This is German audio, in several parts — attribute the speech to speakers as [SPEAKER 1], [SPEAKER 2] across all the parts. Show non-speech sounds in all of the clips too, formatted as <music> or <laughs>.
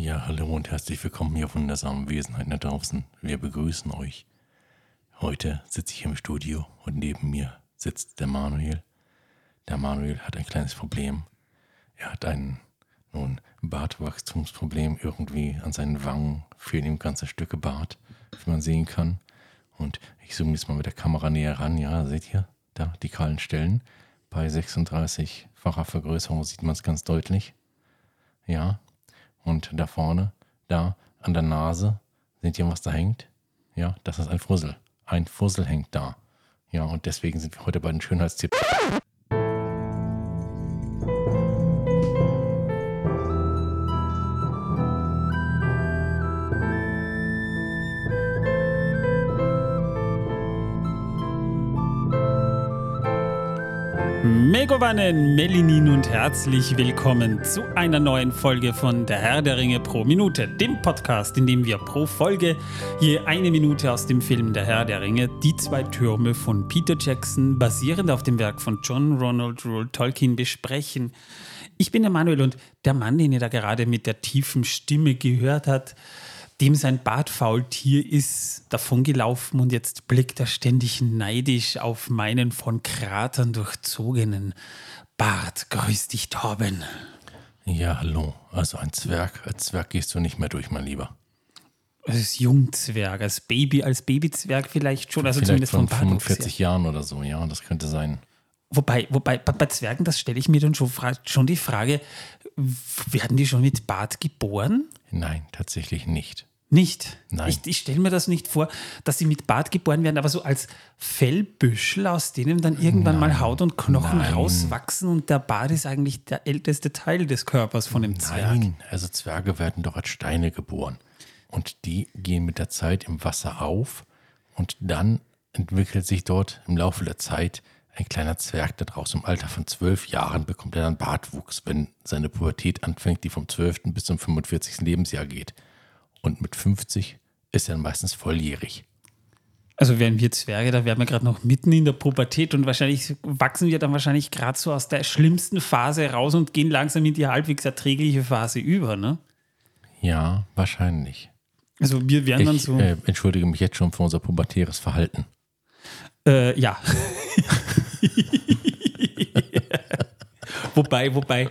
[SPEAKER 1] Ja, hallo und herzlich willkommen, ihr wundersamen Wesenheiten da draußen. Wir begrüßen euch. Heute sitze ich im Studio und neben mir sitzt der Manuel. Der Manuel hat ein kleines Problem. Er hat ein nun Bartwachstumsproblem irgendwie an seinen Wangen fehlen ihm ganze Stücke Bart, wie man sehen kann. Und ich zoome jetzt mal mit der Kamera näher ran. Ja, seht ihr da die kahlen Stellen? Bei 36-facher Vergrößerung sieht man es ganz deutlich. Ja, und da vorne, da an der Nase, seht ihr, was da hängt? Ja, das ist ein Fussel. Ein Fussel hängt da. Ja, und deswegen sind wir heute bei den Schönheitstipps.
[SPEAKER 2] Megovanen, Melinin und herzlich willkommen zu einer neuen Folge von Der Herr der Ringe pro Minute, dem Podcast, in dem wir pro Folge je eine Minute aus dem Film Der Herr der Ringe, die zwei Türme von Peter Jackson, basierend auf dem Werk von John Ronald Rule Tolkien, besprechen. Ich bin der Manuel und der Mann, den ihr da gerade mit der tiefen Stimme gehört habt, dem sein Bartfaultier ist davongelaufen und jetzt blickt er ständig neidisch auf meinen von Kratern durchzogenen Bart. Grüß dich, Torben.
[SPEAKER 1] Ja, hallo. Also ein Zwerg. Als Zwerg gehst du nicht mehr durch, mein Lieber.
[SPEAKER 2] Als Jungzwerg, als Baby, als Babyzwerg vielleicht schon, also
[SPEAKER 1] vielleicht zumindest von 45 Jahren oder so, ja, das könnte sein.
[SPEAKER 2] Wobei, wobei bei, Zwergen, das stelle ich mir dann schon, schon die Frage, werden die schon mit Bart geboren?
[SPEAKER 1] Nein, tatsächlich nicht.
[SPEAKER 2] Nicht?
[SPEAKER 1] Nein.
[SPEAKER 2] Ich, ich stelle mir das nicht vor, dass sie mit Bart geboren werden, aber so als Fellbüschel, aus denen dann irgendwann Nein. mal Haut und Knochen Nein. rauswachsen und der Bart ist eigentlich der älteste Teil des Körpers von dem Zwerg. Nein,
[SPEAKER 1] also Zwerge werden doch als Steine geboren. Und die gehen mit der Zeit im Wasser auf und dann entwickelt sich dort im Laufe der Zeit ein kleiner Zwerg daraus. Im Alter von zwölf Jahren bekommt er dann Bartwuchs, wenn seine Pubertät anfängt, die vom 12. bis zum 45. Lebensjahr geht. Und mit 50 ist er dann meistens volljährig.
[SPEAKER 2] Also wären wir Zwerge, da wären wir gerade noch mitten in der Pubertät und wahrscheinlich wachsen wir dann wahrscheinlich gerade so aus der schlimmsten Phase raus und gehen langsam in die halbwegs erträgliche Phase über, ne?
[SPEAKER 1] Ja, wahrscheinlich.
[SPEAKER 2] Also wir wären
[SPEAKER 1] ich,
[SPEAKER 2] dann so.
[SPEAKER 1] Äh, entschuldige mich jetzt schon für unser pubertäres Verhalten.
[SPEAKER 2] Äh, ja. <laughs> <laughs> wobei, wobei,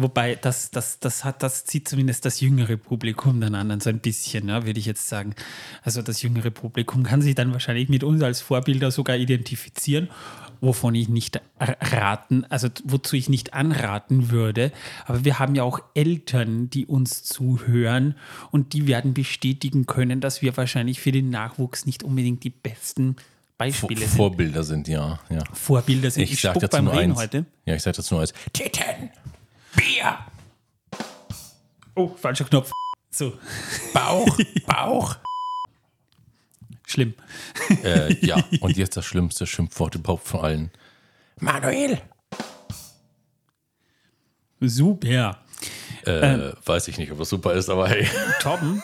[SPEAKER 2] Wobei, das, das, das, hat, das zieht zumindest das jüngere Publikum dann an, so ein bisschen, ne, würde ich jetzt sagen. Also das jüngere Publikum kann sich dann wahrscheinlich mit uns als Vorbilder sogar identifizieren, wovon ich nicht raten, also wozu ich nicht anraten würde. Aber wir haben ja auch Eltern, die uns zuhören und die werden bestätigen können, dass wir wahrscheinlich für den Nachwuchs nicht unbedingt die besten Beispiele
[SPEAKER 1] sind. Vorbilder sind, ja. ja.
[SPEAKER 2] Vorbilder sind.
[SPEAKER 1] Ich, ich sage dazu nur eins. Heute. Ja, ich sage dazu nur eins. Titten! Bier.
[SPEAKER 2] Oh, falscher Knopf. So.
[SPEAKER 1] Bauch, <laughs> Bauch.
[SPEAKER 2] Schlimm.
[SPEAKER 1] Äh, ja, <laughs> und jetzt das schlimmste Schimpfwort überhaupt von allen. Manuel.
[SPEAKER 2] Super.
[SPEAKER 1] Äh, ähm, weiß ich nicht, ob das super ist, aber hey.
[SPEAKER 2] Torben,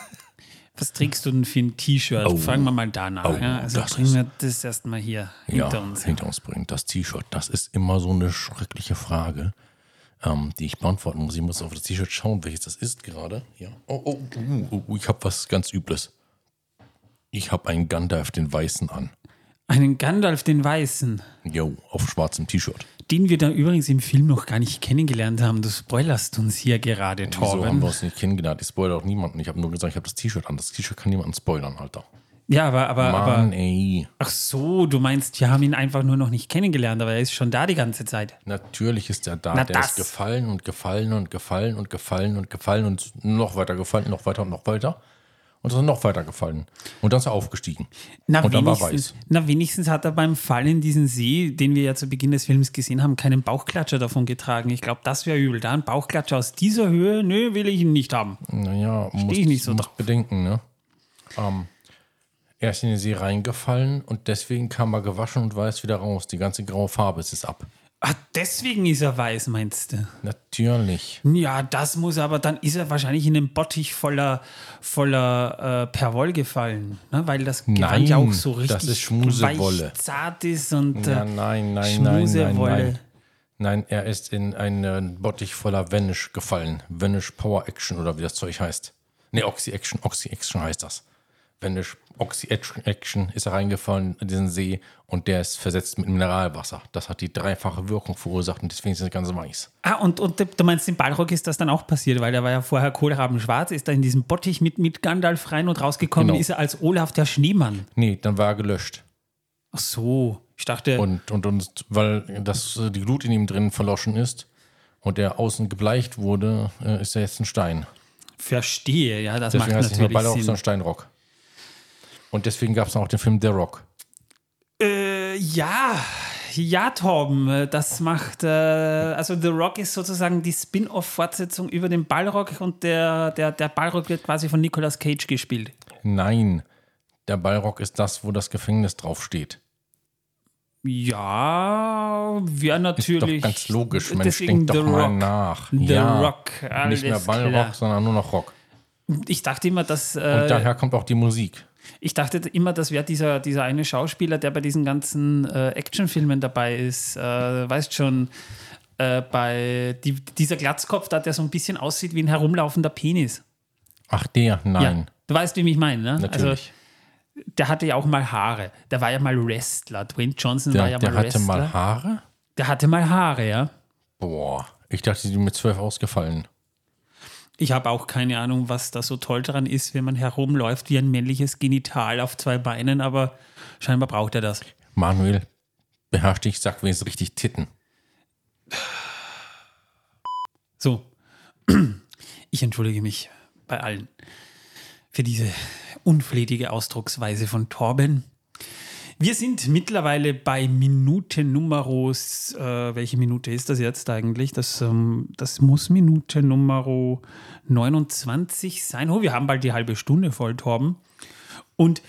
[SPEAKER 2] was trägst du denn für ein T-Shirt? Oh, Fangen wir mal danach. Oh, ja? Also bringen wir das erstmal hier hinter ja, uns.
[SPEAKER 1] Hinter uns bringen. Das T-Shirt, das ist immer so eine schreckliche Frage ähm, die ich beantworten muss. Ich muss auf das T-Shirt schauen, welches das ist gerade. Ja. Oh, oh, oh, oh ich habe was ganz Übles. Ich habe einen Gandalf den Weißen an.
[SPEAKER 2] Einen Gandalf den Weißen?
[SPEAKER 1] Jo, auf schwarzem T-Shirt.
[SPEAKER 2] Den wir da übrigens im Film noch gar nicht kennengelernt haben. Du spoilerst uns hier gerade, Torben.
[SPEAKER 1] Wieso haben wir uns nicht kennengelernt? Ich spoilere auch niemanden. Ich habe nur gesagt, ich habe das T-Shirt an. Das T-Shirt kann niemanden spoilern, Alter.
[SPEAKER 2] Ja, aber, aber,
[SPEAKER 1] Mann,
[SPEAKER 2] aber.
[SPEAKER 1] Ey.
[SPEAKER 2] Ach so, du meinst, wir haben ihn einfach nur noch nicht kennengelernt, aber er ist schon da die ganze Zeit.
[SPEAKER 1] Natürlich ist er da.
[SPEAKER 2] Na,
[SPEAKER 1] der
[SPEAKER 2] das.
[SPEAKER 1] ist gefallen und gefallen und gefallen und gefallen und gefallen und noch weiter gefallen, noch weiter und noch weiter. Und ist noch weiter gefallen. Und dann ist er aufgestiegen.
[SPEAKER 2] Na,
[SPEAKER 1] und
[SPEAKER 2] dann war weiß. Na, wenigstens hat er beim Fall in diesen See, den wir ja zu Beginn des Films gesehen haben, keinen Bauchklatscher davon getragen. Ich glaube, das wäre übel. Da ein Bauchklatscher aus dieser Höhe, nö, will ich ihn nicht haben.
[SPEAKER 1] Naja, muss ich nicht so drauf. bedenken, ne? Ähm, er ist in den See reingefallen und deswegen kam er gewaschen und weiß wieder raus. Die ganze graue Farbe ist es ab.
[SPEAKER 2] Ach, deswegen ist er weiß, meinst du?
[SPEAKER 1] Natürlich.
[SPEAKER 2] Ja, das muss aber, dann ist er wahrscheinlich in den Bottich voller, voller äh, Perwoll gefallen, ne? weil das
[SPEAKER 1] Gewand
[SPEAKER 2] ja auch so richtig
[SPEAKER 1] das ist Schmusewolle.
[SPEAKER 2] zart ist und
[SPEAKER 1] äh, ja, nein, nein, Schmusewolle. Nein, nein, nein. Nein, er ist in einen Bottich voller Vanish gefallen. Vanish Power Action oder wie das Zeug heißt. Ne, Oxy Action, Oxy Action heißt das. Vanish Oxy Action ist er reingefallen in diesen See und der ist versetzt mit Mineralwasser. Das hat die dreifache Wirkung verursacht und deswegen ist das Ganze weiß.
[SPEAKER 2] Ah, und, und du meinst, im Balrog ist das dann auch passiert, weil der war ja vorher Kohlrabenschwarz, ist da in diesem Bottich mit, mit Gandalf rein und rausgekommen,
[SPEAKER 1] Genau.
[SPEAKER 2] ist er als Olaf der Schneemann.
[SPEAKER 1] Nee, dann war er gelöscht.
[SPEAKER 2] Ach so, ich dachte,
[SPEAKER 1] Und, und, und weil das, äh, die Glut in ihm drin verloschen ist und er außen gebleicht wurde, äh, ist er jetzt ein Stein.
[SPEAKER 2] verstehe, ja, das
[SPEAKER 1] Deswegen
[SPEAKER 2] macht
[SPEAKER 1] heißt es nicht mehr
[SPEAKER 2] natürlich
[SPEAKER 1] Balrog,
[SPEAKER 2] Sinn.
[SPEAKER 1] sondern Steinrock. Und deswegen gab es auch den Film The Rock.
[SPEAKER 2] Äh, ja, ja, Torben, das macht, äh, also The Rock ist sozusagen die Spin-off-Fortsetzung über den Ballrock und der, der, der Ballrock wird quasi von Nicolas Cage gespielt.
[SPEAKER 1] Nein, der Balrog ist das, wo das Gefängnis draufsteht.
[SPEAKER 2] Ja, wäre
[SPEAKER 1] Ist
[SPEAKER 2] natürlich.
[SPEAKER 1] doch ganz logisch. Mensch,
[SPEAKER 2] deswegen
[SPEAKER 1] denk doch
[SPEAKER 2] The
[SPEAKER 1] mal
[SPEAKER 2] Rock.
[SPEAKER 1] nach.
[SPEAKER 2] The
[SPEAKER 1] ja,
[SPEAKER 2] Rock, alles
[SPEAKER 1] Nicht mehr Ballrock,
[SPEAKER 2] klar.
[SPEAKER 1] sondern nur noch Rock.
[SPEAKER 2] Ich dachte immer, dass.
[SPEAKER 1] Und
[SPEAKER 2] Äh,
[SPEAKER 1] daher kommt auch die Musik.
[SPEAKER 2] Ich dachte immer, das wäre dieser, dieser eine Schauspieler, der bei diesen ganzen äh, Actionfilmen dabei ist. Äh, weißt schon, äh, bei die, dieser Glatzkopf da, der so ein bisschen aussieht wie ein herumlaufender Penis.
[SPEAKER 1] Ach, der? Nein.
[SPEAKER 2] Ja, du weißt, wie ich meine, ne?
[SPEAKER 1] Natürlich.
[SPEAKER 2] Also, der hatte ja auch mal Haare. Der war ja mal Wrestler. Dwayne Johnson war
[SPEAKER 1] der
[SPEAKER 2] ja
[SPEAKER 1] der
[SPEAKER 2] mal
[SPEAKER 1] hatte
[SPEAKER 2] Wrestler.
[SPEAKER 1] mal Haare?
[SPEAKER 2] der hatte mal Haare, ja.
[SPEAKER 1] Boah, ich dachte, die sind mit zwölf ausgefallen.
[SPEAKER 2] Ich habe auch keine Ahnung, was da so toll dran ist, wenn man herumläuft wie ein männliches Genital auf zwei Beinen, aber scheinbar braucht er das.
[SPEAKER 1] Manuel, beherrsch dich, sag wenigstens richtig Titten.
[SPEAKER 2] So, <clears throat> ich entschuldige mich bei allen für diese unflätige Ausdrucksweise von Torben. Wir sind mittlerweile bei Minute Numeros. Äh, welche Minute ist das jetzt eigentlich? Das, ähm, das muss Minute Nummer 29 sein. Oh, wir haben bald die halbe Stunde voll, Torben. Und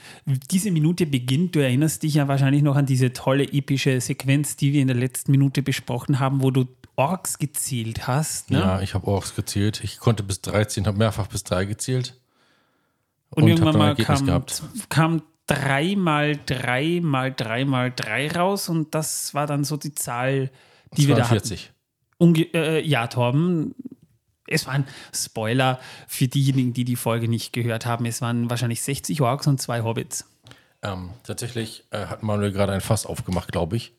[SPEAKER 2] diese Minute beginnt, du erinnerst dich ja wahrscheinlich noch an diese tolle epische Sequenz, die wir in der letzten Minute besprochen haben, wo du Orks gezählt hast. Ne?
[SPEAKER 1] Ja, ich habe Orks gezählt. Ich konnte bis 13, habe mehrfach bis 3 gezählt.
[SPEAKER 2] Und,
[SPEAKER 1] hab
[SPEAKER 2] irgendwann mal kam,
[SPEAKER 1] gehabt.
[SPEAKER 2] kam drei mal drei mal drei mal drei raus und das war dann so die Zahl, die wir da hatten.
[SPEAKER 1] 42.
[SPEAKER 2] Unge äh, ja, Torben, es waren Spoiler für diejenigen, die die Folge nicht gehört haben. Es waren wahrscheinlich 60 Orks und zwei Hobbits.
[SPEAKER 1] Ähm, tatsächlich äh, hat Manuel gerade ein Fass aufgemacht, glaube ich.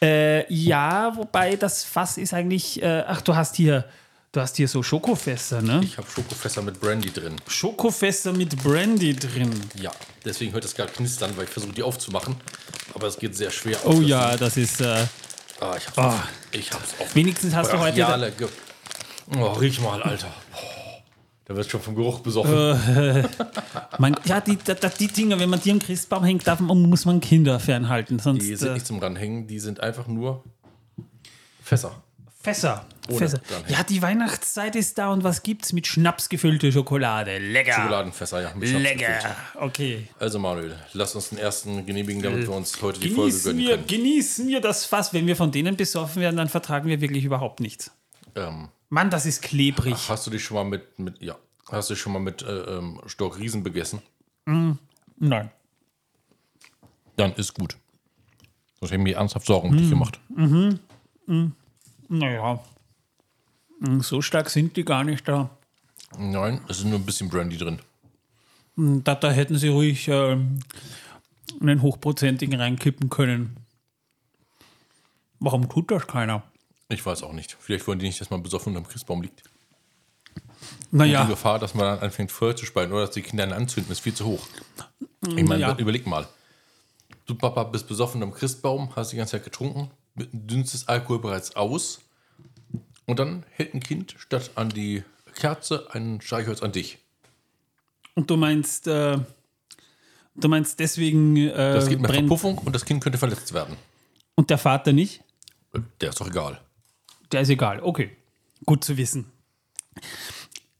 [SPEAKER 2] Äh, ja, wobei das Fass ist eigentlich, äh, ach, du hast hier, du hast hier so Schokofässer, ne?
[SPEAKER 1] Ich habe Schokofässer mit Brandy drin.
[SPEAKER 2] Schokofässer mit Brandy drin.
[SPEAKER 1] Ja, deswegen hört es gerade knistern, weil ich versuche, die aufzumachen. Aber es geht sehr schwer.
[SPEAKER 2] Oh ja, das ist, äh,
[SPEAKER 1] Ah, ich hab's,
[SPEAKER 2] Oh.
[SPEAKER 1] auf, ich hab's auf.
[SPEAKER 2] wenigstens hast du heute.
[SPEAKER 1] Ge oh, riech mal, Alter. Boah, Da wird schon vom Geruch besoffen. <laughs>
[SPEAKER 2] Mein, ja, die, die, Dinger, wenn man die am Christbaum hängt, darf, man- muss man Kinder fernhalten. Sonst
[SPEAKER 1] die sind
[SPEAKER 2] äh,
[SPEAKER 1] nicht zum Ranhängen, die sind einfach nur Fässer.
[SPEAKER 2] Fässer. Fässer. Ja, die Weihnachtszeit ist da und was gibt's mit Schnaps gefüllte Schokolade? Lecker.
[SPEAKER 1] Schokoladenfässer, ja. Mit Schnaps
[SPEAKER 2] Lecker.
[SPEAKER 1] gefüllt.
[SPEAKER 2] Okay.
[SPEAKER 1] Also Manuel, lass uns den ersten genehmigen, damit wir uns heute die Folge
[SPEAKER 2] Genießen
[SPEAKER 1] gönnen
[SPEAKER 2] wir,
[SPEAKER 1] können.
[SPEAKER 2] genießen wir das Fass. Wenn wir von denen besoffen werden, dann vertragen wir wirklich überhaupt nichts.
[SPEAKER 1] Ähm,
[SPEAKER 2] Mann, das ist klebrig.
[SPEAKER 1] hast du dich schon mal mit, mit ja, hast du dich schon mal mit äh, ähm, Stockriesen begessen?
[SPEAKER 2] Nein.
[SPEAKER 1] Dann ist gut. Sonst hätte ich mir ernsthaft Sorgen
[SPEAKER 2] Hm.
[SPEAKER 1] um dich gemacht.
[SPEAKER 2] Naja. Hm, So stark sind die gar nicht da.
[SPEAKER 1] Nein, es ist nur ein bisschen Brandy drin.
[SPEAKER 2] Da, da hätten sie ruhig ähm, einen hochprozentigen reinkippen können. Warum tut das keiner?
[SPEAKER 1] Ich weiß auch nicht. Vielleicht wollen die nicht, dass man besoffen unterm Christbaum liegt. Die
[SPEAKER 2] Naja,
[SPEAKER 1] Gefahr, dass man dann anfängt Feuer zu speien oder dass die Kinder ihn anzünden, ist viel zu hoch. Ich meine,
[SPEAKER 2] Ja.
[SPEAKER 1] überleg mal. Du, Papa, bist besoffen am Christbaum, hast die ganze Zeit getrunken, dünnst Alkohol bereits aus und dann hält ein Kind statt an die Kerze ein Streichholz an dich.
[SPEAKER 2] und du meinst, äh, du meinst deswegen äh,
[SPEAKER 1] Das geht mit
[SPEAKER 2] brennt
[SPEAKER 1] Verpuffung und das Kind könnte verletzt werden.
[SPEAKER 2] und der Vater nicht?
[SPEAKER 1] Der ist doch egal.
[SPEAKER 2] Der ist egal. Okay, gut zu wissen.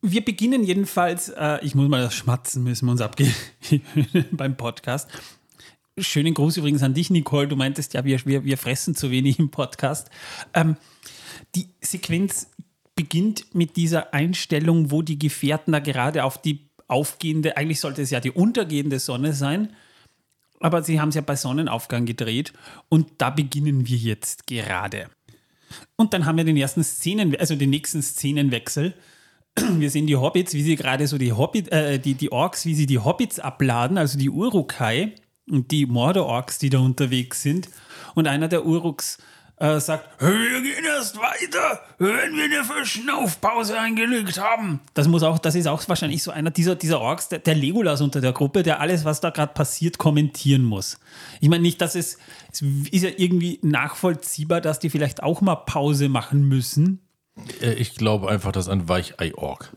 [SPEAKER 2] Wir beginnen jedenfalls, äh, ich muss mal das Schmatzen, müssen wir uns abgehen <laughs> beim Podcast. Schönen Gruß übrigens an dich, Nicole. Du meintest ja, wir, wir, wir fressen zu wenig im Podcast. Ähm, die Sequenz beginnt mit dieser Einstellung, wo die Gefährten da gerade auf die aufgehende, eigentlich sollte es ja die untergehende Sonne sein, aber sie haben es ja bei Sonnenaufgang gedreht und da beginnen wir jetzt gerade. Und dann haben wir den ersten Szenen, also den nächsten Szenenwechsel. Wir sehen die Hobbits, wie sie gerade so die Hobbit, äh, die, die Orks, wie sie die Hobbits abladen, also die Urukai und die Mordor-Orks, die da unterwegs sind. Und einer der Uruks äh, sagt, wir gehen erst weiter, wenn wir eine Verschnaufpause eingelegt haben. Das muss auch, das ist auch wahrscheinlich so einer dieser, dieser Orks, der, der Legolas unter der Gruppe, der alles, was da gerade passiert, kommentieren muss. Ich meine nicht, dass es, es ist ja irgendwie nachvollziehbar, dass die vielleicht auch mal Pause machen müssen.
[SPEAKER 1] Äh, Ich glaube einfach, das ist ein Weichei-Org.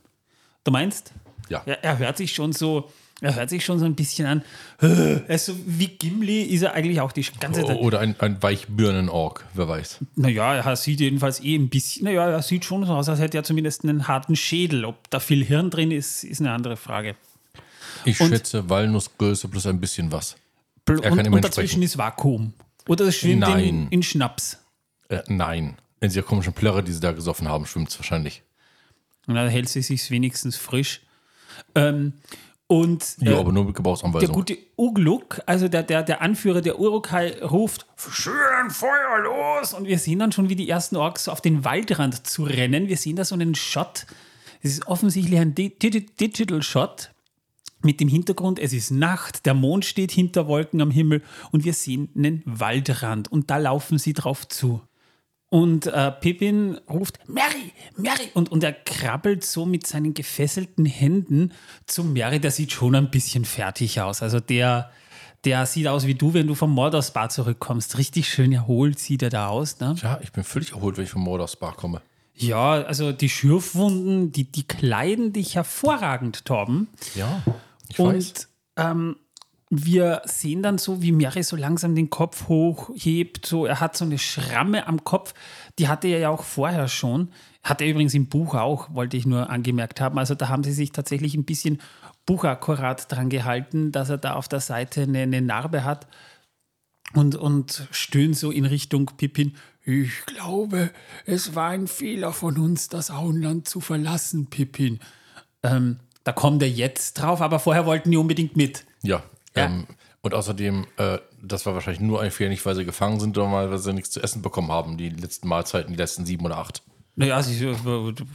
[SPEAKER 2] Du meinst?
[SPEAKER 1] Ja.
[SPEAKER 2] Er, er hört sich schon so, er hört sich schon so ein bisschen an. Er ist so wie Gimli ist er eigentlich auch die ganze Zeit.
[SPEAKER 1] Oder ein, ein Weichbirnen-Org, wer weiß.
[SPEAKER 2] Naja, er sieht jedenfalls eh ein bisschen, naja, er sieht schon so aus, als hätte er zumindest einen harten Schädel. Ob da viel Hirn drin ist, ist eine andere Frage.
[SPEAKER 1] Ich
[SPEAKER 2] Und-
[SPEAKER 1] schätze Walnussgröße plus ein bisschen was. Er kann
[SPEAKER 2] und, und dazwischen
[SPEAKER 1] sprechen.
[SPEAKER 2] ist Vakuum. Oder es schwimmt in, in Schnaps.
[SPEAKER 1] Äh, nein. In dieser komischen Plörre, die sie da gesoffen haben, schwimmt es wahrscheinlich.
[SPEAKER 2] Und dann hält sie sich wenigstens frisch. Ähm, und
[SPEAKER 1] Ja,
[SPEAKER 2] äh,
[SPEAKER 1] aber nur mit
[SPEAKER 2] der
[SPEAKER 1] Gebrauchsanweisung.
[SPEAKER 2] gute Ugluk, also der, der, der Anführer der Urukai, ruft: Schön Feuer los! Und wir sehen dann schon, wie die ersten Orks auf den Waldrand zu rennen. Wir sehen da so einen Shot. Es ist offensichtlich ein Di Digi Digital Shot mit dem Hintergrund, es ist Nacht, der Mond steht hinter Wolken am Himmel und wir sehen einen Waldrand und da laufen sie drauf zu. Und äh, Pippin ruft, Mary, Mary! Und, und er krabbelt so mit seinen gefesselten Händen zu Mary. Der sieht schon ein bisschen fertig aus. Also der, der sieht aus wie du, wenn du vom Morderspa zurückkommst. Richtig schön erholt sieht er da aus. Ne?
[SPEAKER 1] Ja, ich bin völlig erholt, wenn ich vom Mordors Bar komme.
[SPEAKER 2] Ja, also die Schürfwunden, die, die kleiden dich hervorragend, Torben.
[SPEAKER 1] Ja, ich weiß.
[SPEAKER 2] Und ähm, wir sehen dann so, wie Mary so langsam den Kopf hochhebt. So, er hat so eine Schramme am Kopf. Die hatte er ja auch vorher schon. Hat er übrigens im Buch auch, wollte ich nur angemerkt haben. Also da haben sie sich tatsächlich ein bisschen buchakkurat dran gehalten, dass er da auf der Seite eine, eine Narbe hat und, und stöhnen so in Richtung Pippin. Ich glaube, es war ein Fehler von uns, das Auenland zu verlassen, Pippin. Ähm, da kommt er jetzt drauf, aber vorher wollten die unbedingt mit.
[SPEAKER 1] Ja.
[SPEAKER 2] Ja.
[SPEAKER 1] Ähm, und außerdem, äh, das war wahrscheinlich nur ein Fehler, nicht weil sie gefangen sind, sondern weil sie nichts zu essen bekommen haben, die letzten Mahlzeiten, die letzten sieben oder acht.
[SPEAKER 2] Naja, sie,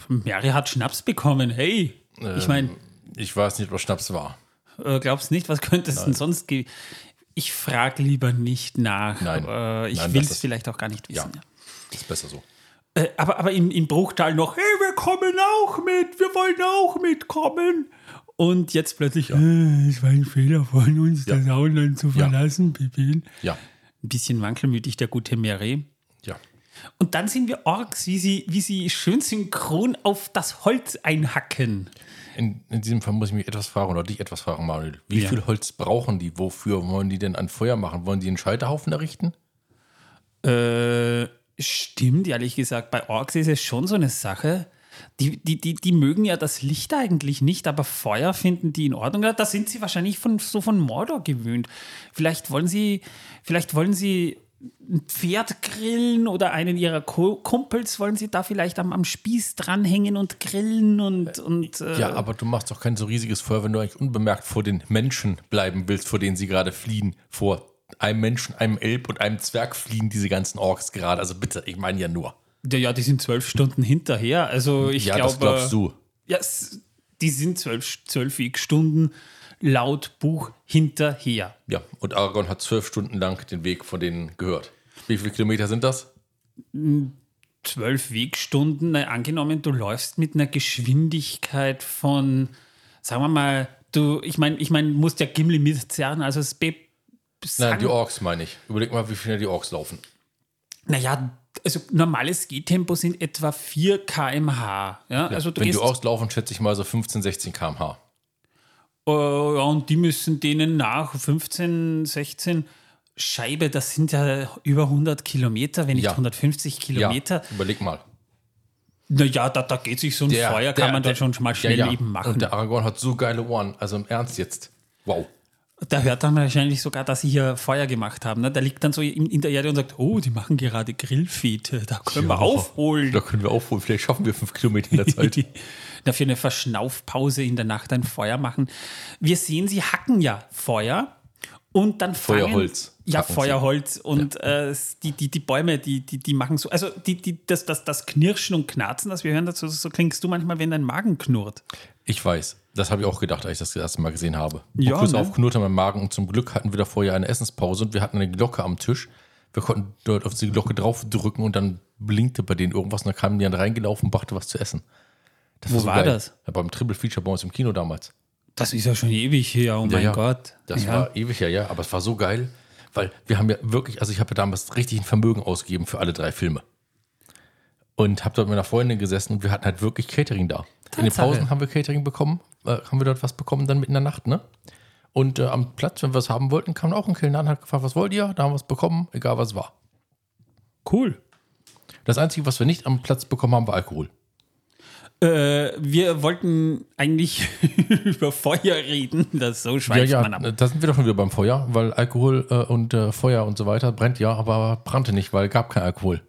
[SPEAKER 2] Mary hat Schnaps bekommen. Hey, ich meine,
[SPEAKER 1] Ich weiß nicht, was Schnaps war.
[SPEAKER 2] äh, glaubst nicht, was könnte es denn sonst geben? Ich frage lieber nicht nach.
[SPEAKER 1] Nein.
[SPEAKER 2] Äh, ich
[SPEAKER 1] Nein,
[SPEAKER 2] will es vielleicht auch gar nicht wissen. Ja.
[SPEAKER 1] ist besser so.
[SPEAKER 2] Äh, aber aber im, im Bruchtal noch, hey, wir kommen auch mit, wir wollen auch mitkommen. Und jetzt plötzlich, äh, es war ein Fehler von uns,
[SPEAKER 1] Ja.
[SPEAKER 2] das Auenland zu
[SPEAKER 1] Ja.
[SPEAKER 2] verlassen, Pippin.
[SPEAKER 1] Ja,
[SPEAKER 2] Ein bisschen wankelmütig, der gute Mary.
[SPEAKER 1] ja.
[SPEAKER 2] Und dann sehen wir Orks, wie sie, wie sie schön synchron auf das Holz einhacken.
[SPEAKER 1] In, in diesem Fall muss ich mich etwas fragen oder dich etwas fragen, Manuel. Wie
[SPEAKER 2] Ja.
[SPEAKER 1] viel Holz brauchen die? Wofür wollen die denn ein Feuer machen? Wollen die einen Scheiterhaufen errichten?
[SPEAKER 2] Äh, stimmt, ehrlich gesagt. Bei Orks ist es schon so eine Sache. Die, die, die, die mögen ja das Licht eigentlich nicht, aber Feuer finden die in Ordnung. Da sind sie wahrscheinlich von, so von Mordor gewöhnt. Vielleicht wollen sie, vielleicht wollen sie ein Pferd grillen oder einen ihrer Kumpels wollen sie da vielleicht am, am Spieß dranhängen und grillen und, und äh,
[SPEAKER 1] Ja, aber du machst doch kein so riesiges Feuer, wenn du eigentlich unbemerkt vor den Menschen bleiben willst, vor denen sie gerade fliehen. Vor einem Menschen, einem Elb und einem Zwerg fliehen diese ganzen Orks gerade. Also bitte, ich meine ja nur.
[SPEAKER 2] Ja, ja, die sind zwölf Stunden hinterher. Also ich
[SPEAKER 1] ja,
[SPEAKER 2] glaube,
[SPEAKER 1] das glaubst du.
[SPEAKER 2] Ja, die sind zwölf, zwölf Stunden laut Buch hinterher.
[SPEAKER 1] Ja, und Aragorn hat zwölf Stunden lang den Weg von denen gehört. Wie viele Kilometer sind das?
[SPEAKER 2] Zwölf Wegstunden, na, angenommen, du läufst mit einer Geschwindigkeit von, sagen wir mal, du, ich meine, ich mein, musst ja Gimli mitzerren, also es
[SPEAKER 1] Nein, die Orks meine ich. Überleg mal, wie schnell die Orks laufen.
[SPEAKER 2] Naja, also normales Gehtempo sind etwa 4 km/h. Ja, also du
[SPEAKER 1] Wenn Orks laufen, schätze ich mal so 15, 16 km/h.
[SPEAKER 2] äh, ja, und die müssen denen nach 15, 16 Scheibe, das sind ja über 100 Kilometer, wenn nicht
[SPEAKER 1] Ja.
[SPEAKER 2] 150 Kilometer.
[SPEAKER 1] Ja, überleg mal.
[SPEAKER 2] Naja, da, da geht sich so ein
[SPEAKER 1] Der-
[SPEAKER 2] Feuer, kann
[SPEAKER 1] der-
[SPEAKER 2] man
[SPEAKER 1] der-
[SPEAKER 2] dann schon mal schnell
[SPEAKER 1] ja.
[SPEAKER 2] eben machen.
[SPEAKER 1] Und der Aragorn hat so geile Ohren. Also im Ernst jetzt. Wow.
[SPEAKER 2] Da hört dann wahrscheinlich sogar, dass sie hier Feuer gemacht haben. Ne? Der liegt dann so in, der Erde und sagt, oh, die machen gerade Grillfete, da können wir
[SPEAKER 1] Ja.
[SPEAKER 2] aufholen.
[SPEAKER 1] Da können wir aufholen. Vielleicht schaffen wir fünf Kilometer in der Zeit. <laughs>
[SPEAKER 2] Dafür eine Verschnaufpause in der Nacht ein Feuer machen. Wir sehen, sie hacken ja Feuer Und dann fangen,
[SPEAKER 1] Feuerholz.
[SPEAKER 2] Ja. Feuerholz. Und äh, die, die, die Bäume, die, die, die machen so. Also die, die, das, das, das Knirschen und Knarzen, das wir hören dazu, so klingst du manchmal, wenn dein Magen knurrt.
[SPEAKER 1] Ich weiß. Das habe ich auch gedacht, als ich das, das erste Mal gesehen habe.
[SPEAKER 2] Ja,
[SPEAKER 1] kurz
[SPEAKER 2] ne?
[SPEAKER 1] auf knurrte mein Magen und zum Glück hatten wir da vorher eine Essenspause und wir hatten eine Glocke am Tisch. Wir konnten dort auf die Glocke draufdrücken und dann blinkte bei denen irgendwas und dann kamen die dann reingelaufen und brachte was zu essen. Das
[SPEAKER 2] Wo war das?
[SPEAKER 1] Ja, beim Triple Feature bei uns im Kino damals.
[SPEAKER 2] Das ist ja schon ewig her, oh mein
[SPEAKER 1] ja.
[SPEAKER 2] Gott.
[SPEAKER 1] Das war ewig her, ja, aber es war so geil, weil wir haben ja wirklich, also ich habe ja damals richtig ein Vermögen ausgegeben für alle drei Filme. Und habe dort mit einer Freundin gesessen und wir hatten halt wirklich Catering da. In den
[SPEAKER 2] Tatsache.
[SPEAKER 1] Pausen haben wir Catering bekommen, äh, haben wir dort was bekommen, dann mitten in der Nacht, ne? Und äh, am Platz, wenn wir es haben wollten, kam auch ein Kellner an, hat gefragt, was wollt ihr? Da haben wir es bekommen, egal was war.
[SPEAKER 2] Cool.
[SPEAKER 1] Das Einzige, was wir nicht am Platz bekommen haben, war Alkohol.
[SPEAKER 2] Äh, wir wollten eigentlich <laughs> über Feuer reden. Das so
[SPEAKER 1] Ja,
[SPEAKER 2] schweift
[SPEAKER 1] ja,
[SPEAKER 2] man ab.
[SPEAKER 1] da sind wir doch schon wieder beim Feuer, weil Alkohol äh, und äh, Feuer und so weiter brennt ja, aber brannte nicht, weil gab kein Alkohol.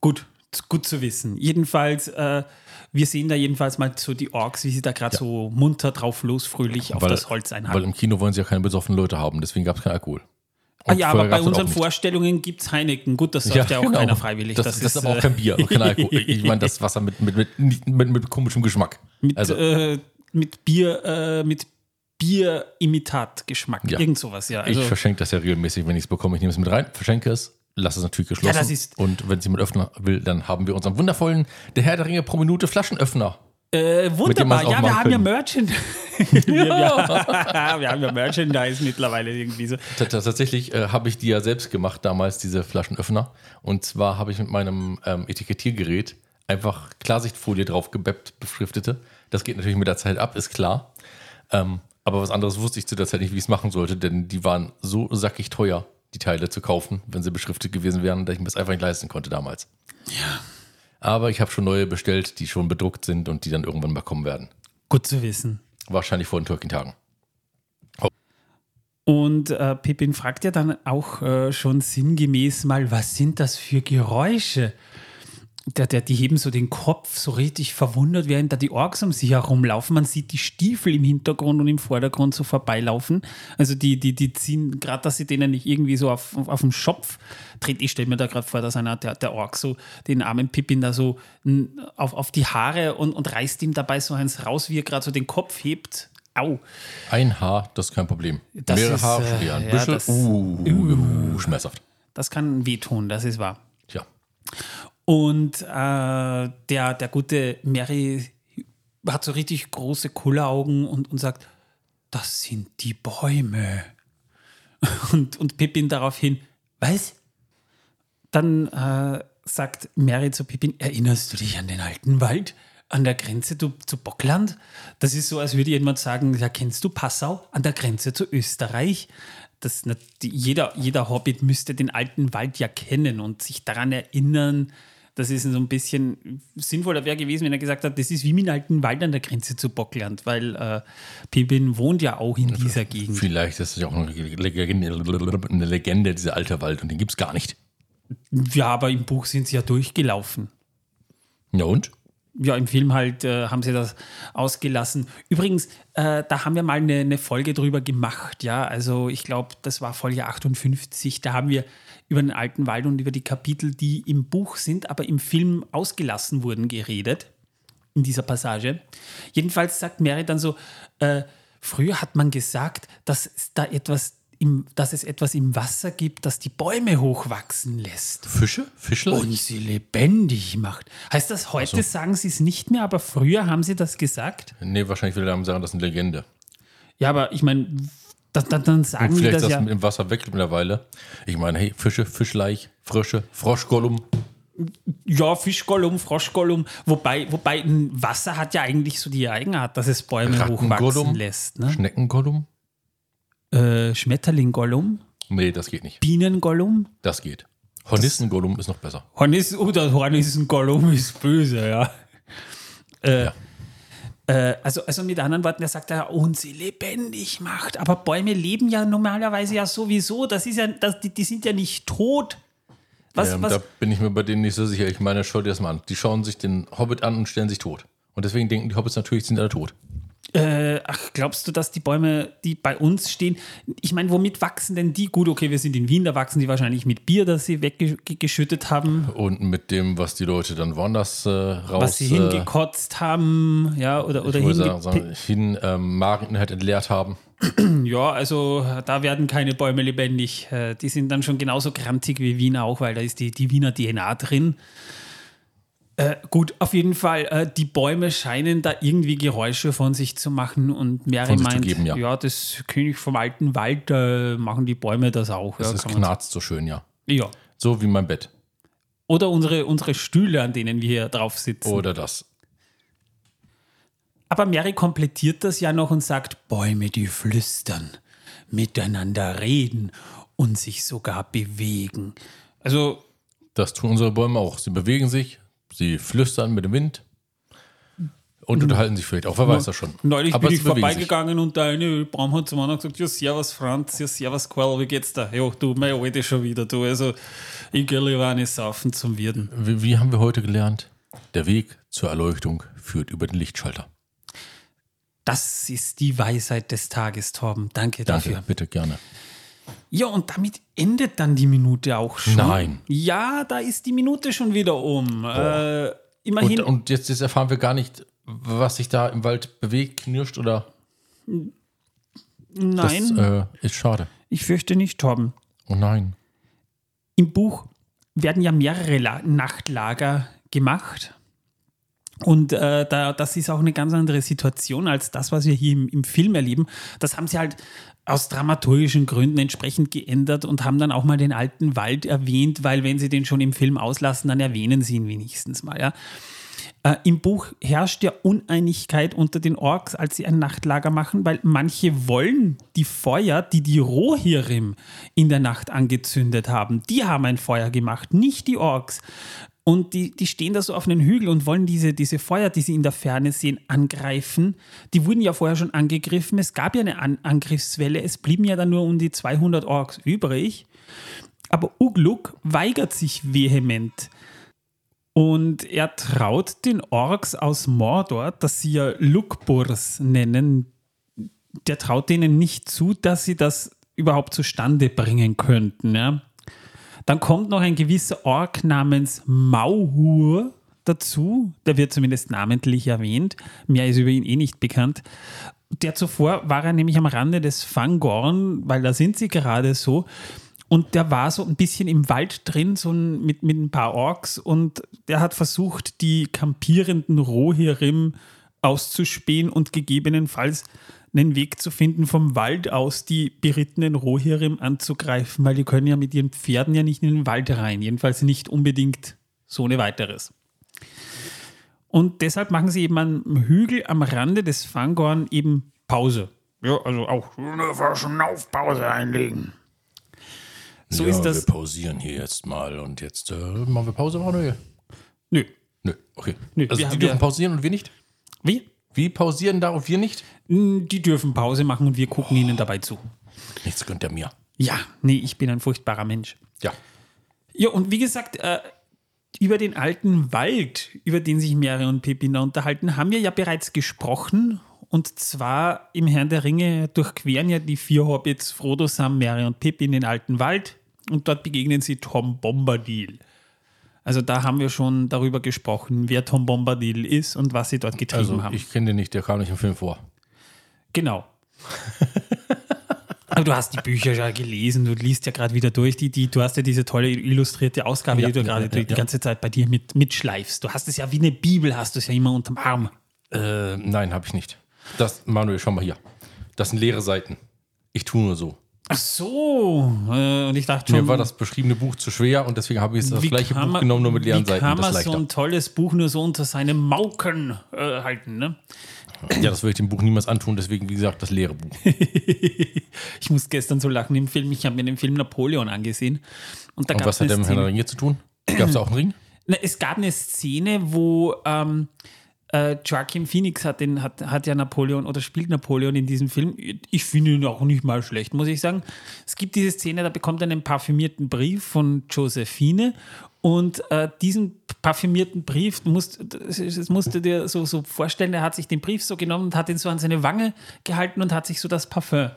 [SPEAKER 2] Gut, gut zu wissen. Jedenfalls, äh, wir sehen da jedenfalls mal so die Orks, wie sie da gerade so munter drauf los, fröhlich auf
[SPEAKER 1] Weil-
[SPEAKER 2] das Holz
[SPEAKER 1] Weil
[SPEAKER 2] einhaken.
[SPEAKER 1] im Kino wollen sie ja keine besoffenen Leute haben, deswegen gab es keinen Alkohol.
[SPEAKER 2] Ah ja, aber bei unseren. Vorstellungen gibt es Heineken. Gut, das sagt ja, auch
[SPEAKER 1] genau.
[SPEAKER 2] keiner freiwillig.
[SPEAKER 1] Das, das, ist aber auch kein Bier kein Alkohol. Ich meine, das <laughs> Wasser mit, mit, mit, mit, mit komischem Geschmack.
[SPEAKER 2] mit,
[SPEAKER 1] also,
[SPEAKER 2] äh, mit Bier, äh, mit Bierimitatgeschmack.
[SPEAKER 1] Ja.
[SPEAKER 2] Irgend sowas, ja. Also,
[SPEAKER 1] ich verschenke das ja regelmäßig, wenn ich es bekomme. Ich nehme es mit rein, verschenke es, lasse es natürlich geschlossen.
[SPEAKER 2] Ja, das ist-
[SPEAKER 1] und wenn es jemand öffnen will, dann haben wir unseren wundervollen Der Herr der Ringe pro Minute Flaschenöffner.
[SPEAKER 2] äh, wunderbar. <laughs> <laughs> Ja, wir haben ja. Merchandise. wir, wir, wir haben ja Merchandise mittlerweile irgendwie so.
[SPEAKER 1] T- Tatsächlich äh, habe ich die ja selbst gemacht damals, diese Flaschenöffner. Und zwar habe ich mit meinem ähm, Etikettiergerät einfach Klarsichtfolie drauf gebeppt, beschriftete. Das geht natürlich mit der Zeit ab, ist klar. Ähm, aber was anderes wusste ich zu der Zeit nicht, wie ich es machen sollte, denn die waren so sackig teuer, die Teile zu kaufen, wenn sie beschriftet gewesen wären, dass ich mir das einfach nicht leisten konnte damals. Ja. Aber ich habe schon neue bestellt, die schon bedruckt sind und die dann irgendwann mal kommen werden.
[SPEAKER 2] Gut zu wissen.
[SPEAKER 1] Wahrscheinlich vor den Türkentagen.
[SPEAKER 2] Und äh, Pippin fragt ja dann auch äh, schon sinngemäß mal, was sind das für Geräusche? Der, der, die heben so den Kopf so richtig verwundert, während da die Orks um sie herumlaufen. Man sieht die Stiefel im Hintergrund und im Vordergrund so vorbeilaufen. Also die, die, die ziehen, gerade dass sie denen nicht irgendwie so auf, auf, auf den Schopf dreht. Ich stelle mir da gerade vor, dass einer der, der Ork so den armen Pippin da so auf, auf die Haare und, und reißt ihm dabei so eins raus, wie er gerade so den Kopf hebt. Au.
[SPEAKER 1] Ein Haar, das ist kein Problem.
[SPEAKER 2] Das
[SPEAKER 1] Mehrere
[SPEAKER 2] ist,
[SPEAKER 1] Haare,
[SPEAKER 2] äh,
[SPEAKER 1] ein
[SPEAKER 2] ja,
[SPEAKER 1] Büschel.
[SPEAKER 2] das-
[SPEAKER 1] uh, uh, schmerzhaft.
[SPEAKER 2] Das kann wehtun, das ist wahr.
[SPEAKER 1] Tja.
[SPEAKER 2] Und äh, der, der gute Mary hat so richtig große Kulleraugen und, und sagt, das sind die Bäume. <laughs> Und, und Pippin daraufhin, was? Dann äh, sagt Mary zu Pippin, erinnerst du dich an den alten Wald? An der Grenze zu, zu Bockland? Das ist so, als würde jemand sagen, ja, kennst du Passau? An der Grenze zu Österreich? Das, jeder, jeder Hobbit müsste den alten Wald ja kennen und sich daran erinnern. Das ist so ein bisschen sinnvoller wäre gewesen, wenn er gesagt hat, das ist wie mit dem alten Wald an der Grenze zu Bockland, weil äh, Pippin wohnt ja auch in dieser Gegend.
[SPEAKER 1] Vielleicht ist es ja auch eine Legende, eine Legende dieser alte Wald und den gibt es gar nicht.
[SPEAKER 2] Ja, aber im Buch sind sie ja durchgelaufen.
[SPEAKER 1] Ja und?
[SPEAKER 2] Ja, im Film halt äh, haben sie das ausgelassen. Übrigens, äh, da haben wir mal eine, eine Folge drüber gemacht, ja. Also ich glaube, das war Folge 58. Da haben wir über den alten Wald und über die Kapitel, die im Buch sind, aber im Film ausgelassen wurden, geredet. In dieser Passage. Jedenfalls sagt Mary dann so: äh, Früher hat man gesagt, dass da etwas im, dass es etwas im Wasser gibt, das die Bäume hochwachsen lässt
[SPEAKER 1] Fische? Fischlein?
[SPEAKER 2] und sie lebendig macht. Heißt das, heute sagen sie es nicht mehr, aber früher haben sie das gesagt?
[SPEAKER 1] Nee, wahrscheinlich will er sagen, das ist eine Legende.
[SPEAKER 2] Ja, aber ich meine, dann, dann, dann sagen
[SPEAKER 1] vielleicht
[SPEAKER 2] das
[SPEAKER 1] ist das
[SPEAKER 2] ja.
[SPEAKER 1] mit dem Wasser weg mittlerweile. Ich meine, hey, Fische, Fischleich, Frösche, Froschgollum.
[SPEAKER 2] Ja, Fischgollum, Froschgollum. Wobei, wobei ein Wasser hat ja eigentlich so die Eigenart, dass es Bäume hochwachsen lässt. Ne?
[SPEAKER 1] Schneckengollum?
[SPEAKER 2] Äh, Schmetterlinggollum,
[SPEAKER 1] Nee, das geht nicht.
[SPEAKER 2] Bienengollum.
[SPEAKER 1] Das geht. Hornissengollum ist noch besser.
[SPEAKER 2] Hornissen, oh, der Hornissengollum ist böse, ja. Äh,
[SPEAKER 1] Ja.
[SPEAKER 2] äh, also, also mit anderen Worten, er sagt ja, und sie lebendig macht. Aber Bäume leben ja normalerweise ja sowieso. Das ist ja, das, die, die sind ja nicht tot. Was,
[SPEAKER 1] ähm,
[SPEAKER 2] was,
[SPEAKER 1] Da bin ich mir bei denen nicht so sicher. Ich meine, schau dir das mal an. Die schauen sich den Hobbit an und stellen sich tot. Und deswegen denken die Hobbits natürlich, sind alle tot.
[SPEAKER 2] Äh, ach, glaubst du, dass die Bäume, die bei uns stehen, ich meine, womit wachsen denn die? Gut, okay, wir sind in Wien, da wachsen die wahrscheinlich mit Bier, das sie weggeschüttet haben.
[SPEAKER 1] Und mit dem, was die Leute dann woanders äh, raus...
[SPEAKER 2] Was sie hingekotzt haben, ja, oder, oder
[SPEAKER 1] ich sagen, sagen, hin ähm, Mageninhalt entleert haben. <clears throat>
[SPEAKER 2] Ja, also da werden keine Bäume lebendig. Äh, die sind dann schon genauso grantig wie Wien auch, weil da ist die, die Wiener DNA drin. Äh, gut, auf jeden Fall, äh, die Bäume scheinen da irgendwie Geräusche von sich zu machen und Mary meint,
[SPEAKER 1] geben, ja.
[SPEAKER 2] ja. das König vom alten Wald äh, machen die Bäume das auch.
[SPEAKER 1] Das
[SPEAKER 2] ja,
[SPEAKER 1] ist knarzt so schön, ja.
[SPEAKER 2] Ja.
[SPEAKER 1] So wie mein Bett.
[SPEAKER 2] Oder unsere, unsere Stühle, an denen wir hier drauf sitzen.
[SPEAKER 1] Oder das.
[SPEAKER 2] Aber Mary komplettiert das ja noch und sagt, Bäume, die flüstern, miteinander reden und sich sogar bewegen. Also.
[SPEAKER 1] Das tun unsere Bäume auch. Sie bewegen sich, Sie flüstern mit dem Wind und mhm. unterhalten sich vielleicht auch, wer weiß das schon.
[SPEAKER 2] Neulich Aber bin ich vorbeigegangen sich. und der eine Baum hat zum anderen gesagt, ja servus Franz, ja servus Quell, wie geht's da? Ja, du, mein alte schon wieder, du, also ich gehe lieber eine saufen zum Wirten.
[SPEAKER 1] Wie, wie haben wir heute gelernt? Der Weg zur Erleuchtung führt über den Lichtschalter.
[SPEAKER 2] Das ist die Weisheit des Tages, Torben. Danke,
[SPEAKER 1] Danke
[SPEAKER 2] dafür.
[SPEAKER 1] bitte, gerne.
[SPEAKER 2] Ja, und damit endet dann die Minute auch schon.
[SPEAKER 1] Nein.
[SPEAKER 2] Ja, da ist die Minute schon wieder um. Äh, immerhin.
[SPEAKER 1] Und, und jetzt, jetzt, erfahren wir gar nicht, was sich da im Wald bewegt, knirscht oder.
[SPEAKER 2] Nein.
[SPEAKER 1] Das äh, ist schade.
[SPEAKER 2] Ich fürchte nicht, Torben.
[SPEAKER 1] Oh nein.
[SPEAKER 2] Im Buch werden ja mehrere La Nachtlager gemacht. Und äh, da, das ist auch eine ganz andere Situation als das, was wir hier im, im Film erleben. Das haben sie halt aus dramaturgischen Gründen entsprechend geändert und haben dann auch mal den alten Wald erwähnt, weil wenn sie den schon im Film auslassen, dann erwähnen sie ihn wenigstens mal. Ja. Äh, Im Buch herrscht ja Uneinigkeit unter den Orks, als sie ein Nachtlager machen, weil manche wollen die Feuer, die die Rohirrim in der Nacht angezündet haben, die haben ein Feuer gemacht, nicht die Orks. Und die, die stehen da so auf einem Hügel und wollen diese, diese Feuer, die sie in der Ferne sehen, angreifen. Die wurden ja vorher schon angegriffen. Es gab ja eine An Angriffswelle. Es blieben ja dann nur um die 200 Orks übrig. Aber Ugluk weigert sich vehement. Und er traut den Orks aus Mordor, das sie ja Lukburs nennen, der traut denen nicht zu, dass sie das überhaupt zustande bringen könnten. Ja? Dann kommt noch ein gewisser Ork namens Mauhur dazu. Der wird zumindest namentlich erwähnt. Mehr ist über ihn eh nicht bekannt. Der zuvor war er nämlich am Rande des Fangorn, weil da sind sie gerade so. Und der war so ein bisschen im Wald drin, so mit, mit ein paar Orks. Und der hat versucht, die kampierenden Rohirrim auszuspähen und gegebenenfalls einen Weg zu finden, vom Wald aus die berittenen Rohirrim anzugreifen, weil die können ja mit ihren Pferden ja nicht in den Wald rein, jedenfalls nicht unbedingt so eine weiteres. Und deshalb machen sie eben am Hügel am Rande des Fangorn eben Pause. Ja, also auch eine Verschnaufpause einlegen.
[SPEAKER 1] So ja, ist das. Wir pausieren hier jetzt mal und jetzt äh, machen wir Pause, Manuel.
[SPEAKER 2] Nö.
[SPEAKER 1] Nö, okay. Nö, also die dürfen pausieren und wir nicht?
[SPEAKER 2] Wie?
[SPEAKER 1] Wie pausieren da und wir nicht?
[SPEAKER 2] Hm, die dürfen Pause machen und wir gucken oh. ihnen dabei zu.
[SPEAKER 1] Nichts gönnt er mir.
[SPEAKER 2] Ja, nee, ich bin ein furchtbarer Mensch.
[SPEAKER 1] Ja.
[SPEAKER 2] Ja, und wie gesagt, äh, über den alten Wald, über den sich Mary und Pippin da unterhalten, haben wir ja bereits gesprochen. Und zwar im Herrn der Ringe durchqueren ja die vier Hobbits Frodo, Sam, Mary und Pippin den alten Wald. Und dort begegnen sie Tom Bombadil. Also da haben wir schon darüber gesprochen, wer Tom Bombadil ist und was sie dort getrieben
[SPEAKER 1] also,
[SPEAKER 2] haben.
[SPEAKER 1] Ich kenne den nicht, der kam nicht im Film vor.
[SPEAKER 2] Genau. <laughs> Aber du hast die Bücher ja gelesen, du liest ja gerade wieder durch. Die, die, du hast ja diese tolle illustrierte Ausgabe, ja, die du ja, gerade ja, die ganze Zeit bei dir mit, mitschleifst. Du hast es ja wie eine Bibel, hast du es ja immer unterm Arm.
[SPEAKER 1] Äh, nein, habe ich nicht. Das, Manuel, schau mal hier. Das sind leere Seiten. Ich tue nur so.
[SPEAKER 2] Ach so. Äh, und ich dachte schon.
[SPEAKER 1] Mir war das beschriebene Buch zu schwer und deswegen habe ich das gleiche Buch man, genommen, nur mit leeren Seiten.
[SPEAKER 2] Wie kann man so ein tolles Buch nur so unter seinem Mauken äh, halten, ne?
[SPEAKER 1] Ja, das würde ich dem Buch niemals antun, deswegen, wie gesagt, das leere Buch. <laughs>
[SPEAKER 2] ich muss gestern so lachen im Film. Ich habe mir den Film Napoleon angesehen. Und, da
[SPEAKER 1] und was hat der mit Herrn Ring zu tun? Gab es auch einen Ring? <clears throat>
[SPEAKER 2] Na, es gab eine Szene, wo ähm, äh, Joaquin Phoenix hat, den, hat, hat ja Napoleon oder spielt Napoleon in diesem Film. Ich finde ihn auch nicht mal schlecht, muss ich sagen. Es gibt diese Szene, da bekommt er einen parfümierten Brief von Josephine und äh, diesen parfümierten Brief, musst, das musst du dir so, so vorstellen, er hat sich den Brief so genommen und hat ihn so an seine Wange gehalten und hat sich so das Parfüm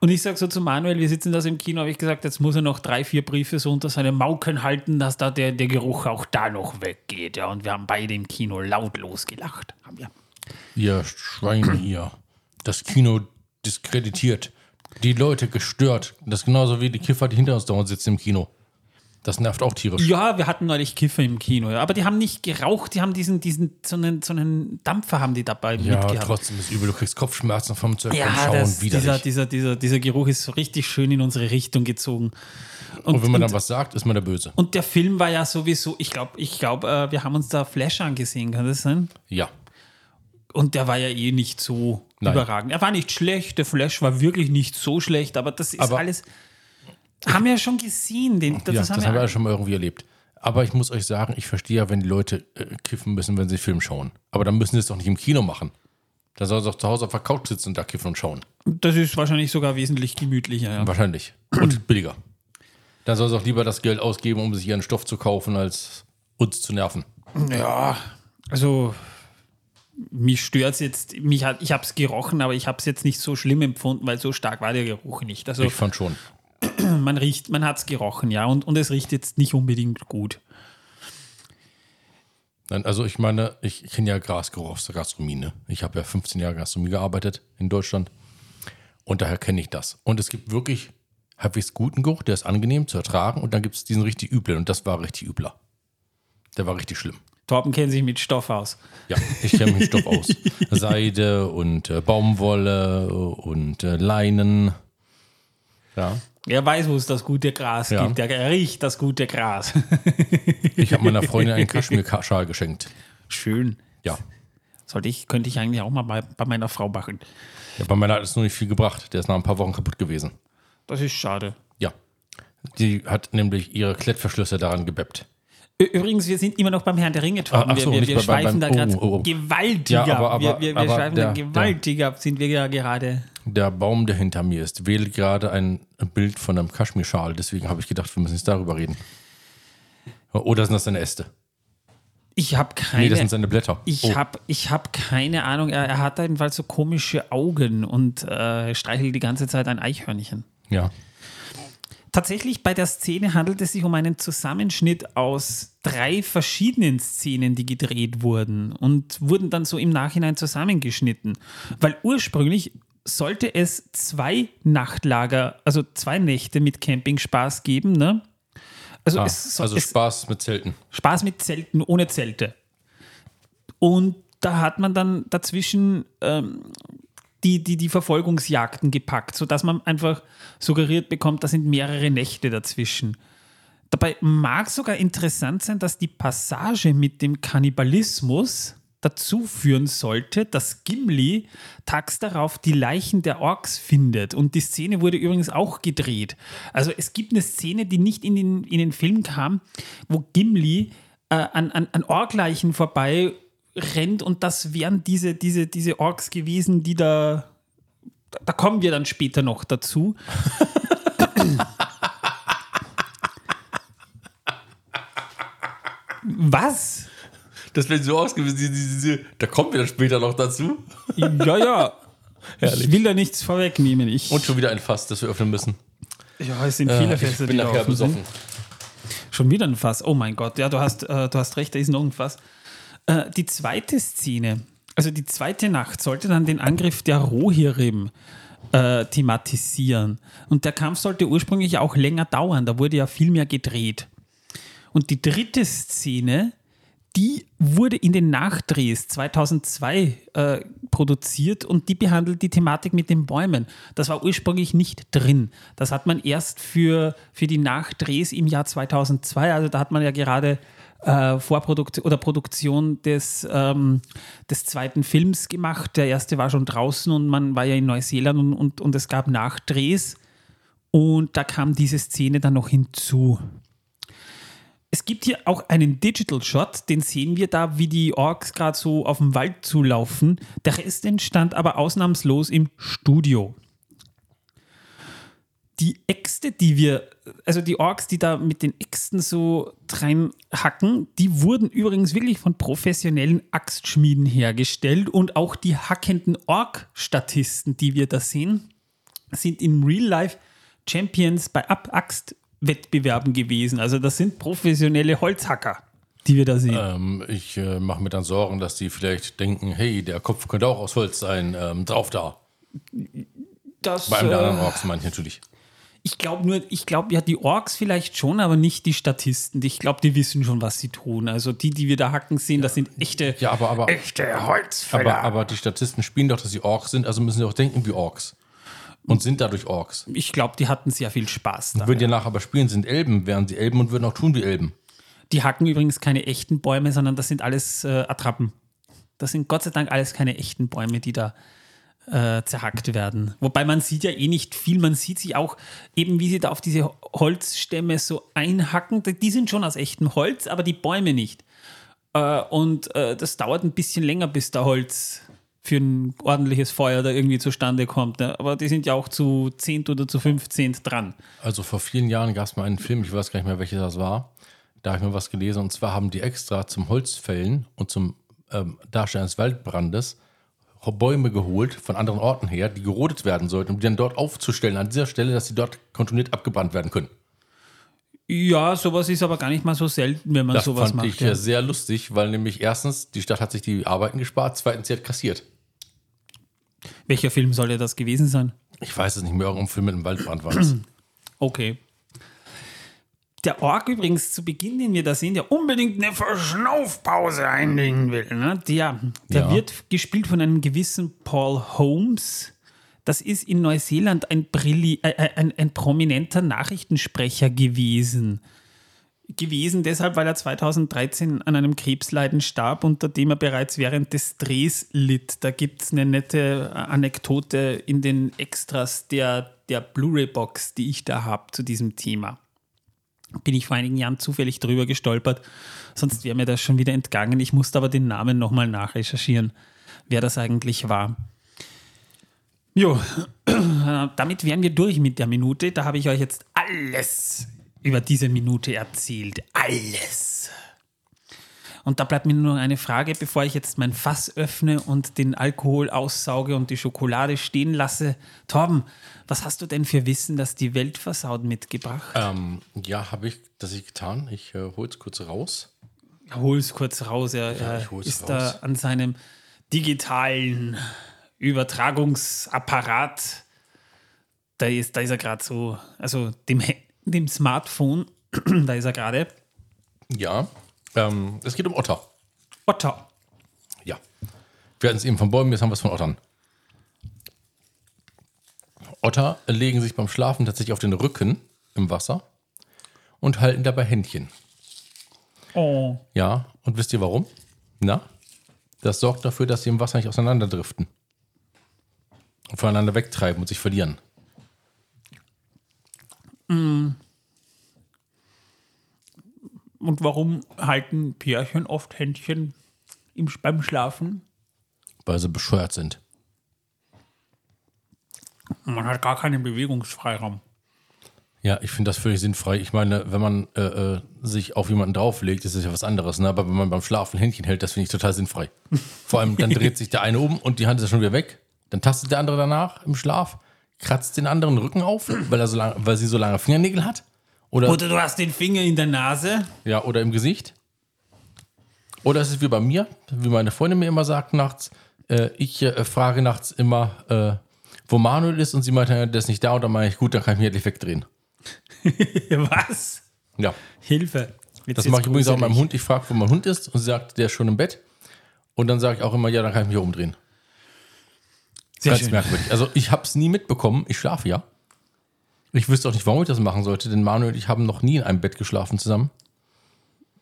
[SPEAKER 2] und ich sage so zu Manuel, wir sitzen das im Kino, habe ich gesagt, jetzt muss er noch drei, vier Briefe so unter seine Mauken halten, dass da der, der Geruch auch da noch weggeht. Ja, und wir haben beide im Kino lautlos gelacht. Haben wir.
[SPEAKER 1] Ihr Schweine hier. Das Kino diskreditiert. Die Leute gestört. Das ist genauso wie die Kiffer, die hinter uns dauernd sitzen im Kino. Das nervt auch tierisch.
[SPEAKER 2] Ja, wir hatten neulich Kiffer im Kino, ja. aber die haben nicht geraucht, die haben diesen, diesen so, einen, so einen Dampfer haben die dabei
[SPEAKER 1] ja,
[SPEAKER 2] mitgehabt.
[SPEAKER 1] trotzdem ist übel. Du kriegst Kopfschmerzen vom Zirkel
[SPEAKER 2] ja,
[SPEAKER 1] schauen.
[SPEAKER 2] das,
[SPEAKER 1] Widerlich.
[SPEAKER 2] dieser, dieser, dieser, dieser Geruch ist so richtig schön in unsere Richtung gezogen.
[SPEAKER 1] und, wenn man dann was sagt, ist man der Böse.
[SPEAKER 2] Und der Film war ja sowieso, ich glaube, ich glaub, äh, wir haben uns da Flash angesehen, kann das sein?
[SPEAKER 1] Ja.
[SPEAKER 2] Und der war ja eh nicht so
[SPEAKER 1] Nein.
[SPEAKER 2] überragend. Er war nicht schlecht, der Flash war wirklich nicht so schlecht, aber das ist
[SPEAKER 1] Aber-
[SPEAKER 2] alles. Haben wir ja schon gesehen. Den, das
[SPEAKER 1] ja,
[SPEAKER 2] haben
[SPEAKER 1] das
[SPEAKER 2] wir
[SPEAKER 1] haben wir schon mal irgendwie erlebt. Aber ich muss euch sagen, ich verstehe ja, wenn die Leute äh, kiffen müssen, wenn sie Film schauen. Aber dann müssen sie es doch nicht im Kino machen. Da soll sie doch zu Hause auf der Couch sitzen und da kiffen und schauen.
[SPEAKER 2] das ist wahrscheinlich sogar wesentlich gemütlicher. Ja.
[SPEAKER 1] Wahrscheinlich. Und <clears throat> billiger. Dann soll sie auch lieber das Geld ausgeben, um sich ihren Stoff zu kaufen, als uns zu nerven.
[SPEAKER 2] Ja, also mich stört es jetzt, mich hat, ich habe es gerochen, aber ich habe es jetzt nicht so schlimm empfunden, weil so stark war der Geruch nicht. Also
[SPEAKER 1] Ich fand schon. <clears throat>
[SPEAKER 2] man riecht, man hat es gerochen, ja, und, und es riecht jetzt nicht unbedingt gut.
[SPEAKER 1] Nein, Also ich meine, ich kenne ja Grasgeruch aus der Gastronomie. Ne? Ich habe ja 15 Jahre Gastronomie gearbeitet in Deutschland. Und daher kenne ich das. Und es gibt wirklich halbwegs guten Geruch, der ist angenehm zu ertragen. Und dann gibt es diesen richtig üblen. Und das war richtig übler. Der war richtig schlimm.
[SPEAKER 2] Torben kennt sich mit Stoff aus.
[SPEAKER 1] Ja, ich kenne mich Stoff aus. <laughs> Seide und äh, Baumwolle und äh, Leinen. Ja.
[SPEAKER 2] Er weiß, wo es das gute Gras
[SPEAKER 1] Ja.
[SPEAKER 2] gibt. Er riecht das gute Gras. <laughs>
[SPEAKER 1] Ich habe meiner Freundin einen <laughs> Kaschmir-Schal geschenkt.
[SPEAKER 2] Schön.
[SPEAKER 1] Ja.
[SPEAKER 2] Sollte ich, könnte ich eigentlich auch mal bei, bei meiner Frau machen.
[SPEAKER 1] ja. Bei meiner hat es nur nicht viel gebracht. Der ist nach ein paar Wochen kaputt gewesen.
[SPEAKER 2] Das ist schade.
[SPEAKER 1] Ja. Die hat nämlich ihre Klettverschlüsse daran gebeppt.
[SPEAKER 2] Übrigens, wir sind immer noch beim Herrn der Ringe, Torben.
[SPEAKER 1] Ah, ach
[SPEAKER 2] wir
[SPEAKER 1] so,
[SPEAKER 2] wir, wir
[SPEAKER 1] bei-
[SPEAKER 2] schweifen
[SPEAKER 1] beim-
[SPEAKER 2] da gerade
[SPEAKER 1] oh, oh, oh.
[SPEAKER 2] gewaltiger.
[SPEAKER 1] Ja, aber- aber-
[SPEAKER 2] wir wir,
[SPEAKER 1] aber
[SPEAKER 2] schweifen
[SPEAKER 1] der-
[SPEAKER 2] da gewaltiger ab, sind wir ja gerade.
[SPEAKER 1] Der Baum, der hinter mir ist, wählt gerade ein Bild von einem Kaschmirschal. Deswegen habe ich gedacht, wir müssen jetzt darüber reden. Oder sind das seine Äste?
[SPEAKER 2] Ich habe keine.
[SPEAKER 1] Nee, das sind seine Blätter.
[SPEAKER 2] Ich
[SPEAKER 1] Oh.
[SPEAKER 2] habe ich hab keine Ahnung. Er, er hat jedenfalls so komische Augen und äh, streichelt die ganze Zeit ein Eichhörnchen.
[SPEAKER 1] Ja.
[SPEAKER 2] Tatsächlich bei der Szene handelt es sich um einen Zusammenschnitt aus drei verschiedenen Szenen, die gedreht wurden und wurden dann so im Nachhinein zusammengeschnitten. Weil ursprünglich sollte es zwei Nachtlager, also zwei Nächte mit Campingspaß geben, ne? Also,
[SPEAKER 1] Ah,
[SPEAKER 2] es, so-
[SPEAKER 1] also
[SPEAKER 2] es,
[SPEAKER 1] Spaß mit Zelten.
[SPEAKER 2] Spaß mit Zelten, ohne Zelte. Und da hat man dann dazwischen ähm, die, die, die Verfolgungsjagden gepackt, sodass man einfach suggeriert bekommt, da sind mehrere Nächte dazwischen. Dabei mag sogar interessant sein, dass die Passage mit dem Kannibalismus dazu führen sollte, dass Gimli tags darauf die Leichen der Orks findet. Und die Szene wurde übrigens auch gedreht. Also es gibt eine Szene, die nicht in den, in den Film kam, wo Gimli äh, an, an, an Orkleichen vorbei rennt und das wären diese, diese, diese Orks gewesen, die da. Da kommen wir dann später noch dazu. <laughs> Was?
[SPEAKER 1] Das wäre so ausgewiesen. Diese, diese, da kommen wir dann später noch dazu.
[SPEAKER 2] Ja, ja.
[SPEAKER 1] Herrlich.
[SPEAKER 2] Ich will da nichts vorwegnehmen. Ich,
[SPEAKER 1] Und schon wieder ein Fass, das wir öffnen müssen.
[SPEAKER 2] ja, es sind viele
[SPEAKER 1] Äh,
[SPEAKER 2] Fässer,
[SPEAKER 1] ich bin
[SPEAKER 2] die
[SPEAKER 1] nachher
[SPEAKER 2] sind.
[SPEAKER 1] besoffen.
[SPEAKER 2] Schon wieder ein Fass. Oh mein Gott. Ja, du hast, äh, du hast recht, da ist noch ein Fass. Äh, die zweite Szene, also die zweite Nacht, sollte dann den Angriff der Rohirrim äh, thematisieren. Und der Kampf sollte ursprünglich auch länger dauern. Da wurde ja viel mehr gedreht. Und die dritte Szene, die wurde in den Nachdrehs 2002 äh, produziert und die behandelt die Thematik mit den Bäumen. Das war ursprünglich nicht drin. Das hat man erst für, für die Nachdrehs im Jahr 2002, also da hat man ja gerade äh, Vorproduktion oder Produktion des, ähm, des zweiten Films gemacht. Der erste war schon draußen und man war ja in Neuseeland und, und, und es gab Nachdrehs und da kam diese Szene dann noch hinzu. es gibt hier auch einen Digital Shot, den sehen wir da, wie die Orks gerade so auf dem Wald zulaufen. Der Rest entstand aber ausnahmslos im Studio. Die Äxte, die wir, also die Orks, die da mit den Äxten so reinhacken, die wurden übrigens wirklich von professionellen Axtschmieden hergestellt und auch die hackenden Ork-Statisten, die wir da sehen, sind in Real Life Champions bei Axt Wettbewerben gewesen. Also das sind professionelle Holzhacker, die wir da sehen.
[SPEAKER 1] Ähm, ich äh, mache mir dann Sorgen, dass die vielleicht denken, hey, der Kopf könnte auch aus Holz sein, ähm, drauf da.
[SPEAKER 2] Das,
[SPEAKER 1] Bei einem der
[SPEAKER 2] äh,
[SPEAKER 1] anderen Orks meine ich natürlich.
[SPEAKER 2] Ich glaube nur, ich glaube, ja, die Orks vielleicht schon, aber nicht die Statisten. Ich glaube, die wissen schon, was sie tun. Also die, die wir da hacken sehen, das sind echte,
[SPEAKER 1] Ja, aber, aber,
[SPEAKER 2] echte Holzfäller.
[SPEAKER 1] aber, aber die Statisten spielen doch, dass sie Orks sind, also müssen sie auch denken wie Orks. Und sind dadurch Orks.
[SPEAKER 2] ich glaube, die hatten sehr viel Spaß da.
[SPEAKER 1] Würden die nachher aber spielen, sind Elben, wären sie Elben und würden auch tun wie Elben.
[SPEAKER 2] Die hacken übrigens keine echten Bäume, sondern das sind alles äh, Attrappen. Das sind Gott sei Dank alles keine echten Bäume, die da äh, zerhackt werden. Wobei man sieht ja eh nicht viel. Man sieht sie auch eben, wie sie da auf diese Holzstämme so einhacken. Die sind schon aus echtem Holz, aber die Bäume nicht. Äh, und äh, das dauert ein bisschen länger, bis da Holz für ein ordentliches Feuer da irgendwie zustande kommt. Ne? Aber die sind ja auch zu zehnt oder zu fünfzehnt dran.
[SPEAKER 1] Also vor vielen Jahren gab es mal einen Film, ich weiß gar nicht mehr, welcher das war. Da habe ich mir was gelesen. Und zwar haben die extra zum Holzfällen und zum ähm, Darstellen des Waldbrandes Bäume geholt von anderen Orten her, die gerodet werden sollten, um die dann dort aufzustellen, an dieser Stelle, dass sie dort kontinuiert abgebrannt werden können.
[SPEAKER 2] Ja, sowas ist aber gar nicht mal so selten, wenn man
[SPEAKER 1] Das
[SPEAKER 2] sowas
[SPEAKER 1] fand
[SPEAKER 2] macht.
[SPEAKER 1] ich
[SPEAKER 2] ja.
[SPEAKER 1] sehr lustig, weil nämlich erstens, die Stadt hat sich die Arbeiten gespart, zweitens, sie hat kassiert.
[SPEAKER 2] Welcher Film sollte das gewesen sein?
[SPEAKER 1] Ich weiß es nicht mehr, irgendein Film mit einem Waldbrand war das. <clears throat>
[SPEAKER 2] Okay. Der Ork übrigens zu Beginn, den wir da sehen, der unbedingt eine Verschnaufpause einlegen will, ne? der, der
[SPEAKER 1] Ja.
[SPEAKER 2] wird gespielt von einem gewissen Paul Holmes. Das ist in Neuseeland ein, Brilli äh, äh, ein, ein prominenter Nachrichtensprecher gewesen. Gewesen deshalb, weil er 2013 an einem Krebsleiden starb, unter dem er bereits während des Drehs litt. Da gibt es eine nette Anekdote in den Extras der, der Blu-ray-Box, die ich da habe zu diesem Thema bin ich vor einigen Jahren zufällig drüber gestolpert. Sonst wäre mir das schon wieder entgangen. Ich musste aber den Namen nochmal nachrecherchieren, wer das eigentlich war. Jo, <clears throat> damit wären wir durch mit der Minute. Da habe ich euch jetzt alles über diese Minute erzählt. Alles. Und da bleibt mir nur eine Frage, bevor ich jetzt mein Fass öffne und den Alkohol aussauge und die Schokolade stehen lasse. Torben, was hast du denn für Wissen, das die Welt versaut mitgebracht?
[SPEAKER 1] ähm, ja, habe ich das ich getan. Ich äh, hole es kurz raus.
[SPEAKER 2] Hol es kurz raus. Er, er
[SPEAKER 1] ich hol's
[SPEAKER 2] ist
[SPEAKER 1] raus.
[SPEAKER 2] da an seinem digitalen Übertragungsapparat. Da ist, da ist er gerade so, also dem, dem Smartphone, <clears throat> da ist er gerade.
[SPEAKER 1] Ja, ähm, es geht um Otter.
[SPEAKER 2] Otter.
[SPEAKER 1] Ja. Wir hatten es eben von Bäumen, jetzt haben wir es von Ottern. Otter legen sich beim Schlafen tatsächlich auf den Rücken im Wasser und halten dabei Händchen.
[SPEAKER 2] Oh.
[SPEAKER 1] Ja, und wisst ihr warum? Na? Das sorgt dafür, dass sie im Wasser nicht auseinanderdriften. Und voneinander wegtreiben und sich verlieren.
[SPEAKER 2] Und warum halten Pärchen oft Händchen im, beim Schlafen?
[SPEAKER 1] Weil sie bescheuert sind.
[SPEAKER 2] Man hat gar keinen Bewegungsfreiraum.
[SPEAKER 1] Ja, ich finde das völlig sinnfrei. Ich meine, wenn man äh, äh, sich auf jemanden drauflegt, ist das ja was anderes. Ne? Aber wenn man beim Schlafen Händchen hält, das finde ich total sinnfrei. Vor allem, dann dreht sich der eine um und die Hand ist ja schon wieder weg. Dann tastet der andere danach im Schlaf, kratzt den anderen Rücken auf, weil, er so lang, weil sie so lange Fingernägel hat. Oder,
[SPEAKER 2] Oder du hast den Finger in der Nase.
[SPEAKER 1] ja, oder im Gesicht. Oder es ist wie bei mir, wie meine Freundin mir immer sagt nachts. Äh, ich äh, frage nachts immer, äh, wo Manuel ist und sie meint, der ist nicht da. Und dann meine ich, gut, dann kann ich mich endlich wegdrehen. <laughs>
[SPEAKER 2] Was?
[SPEAKER 1] Ja.
[SPEAKER 2] Hilfe. Jetzt
[SPEAKER 1] Das mache ich übrigens auch meinem Hund. Ich frage, wo mein Hund ist und sie sagt, der ist schon im Bett. Und dann sage ich auch immer, ja, dann kann ich mich umdrehen.
[SPEAKER 2] Sehr
[SPEAKER 1] Ganz
[SPEAKER 2] schön.
[SPEAKER 1] merkwürdig. Also ich habe es nie mitbekommen. Ich schlafe ja. Ich wüsste auch nicht, warum ich das machen sollte, denn Manuel und ich haben noch nie in einem Bett geschlafen zusammen.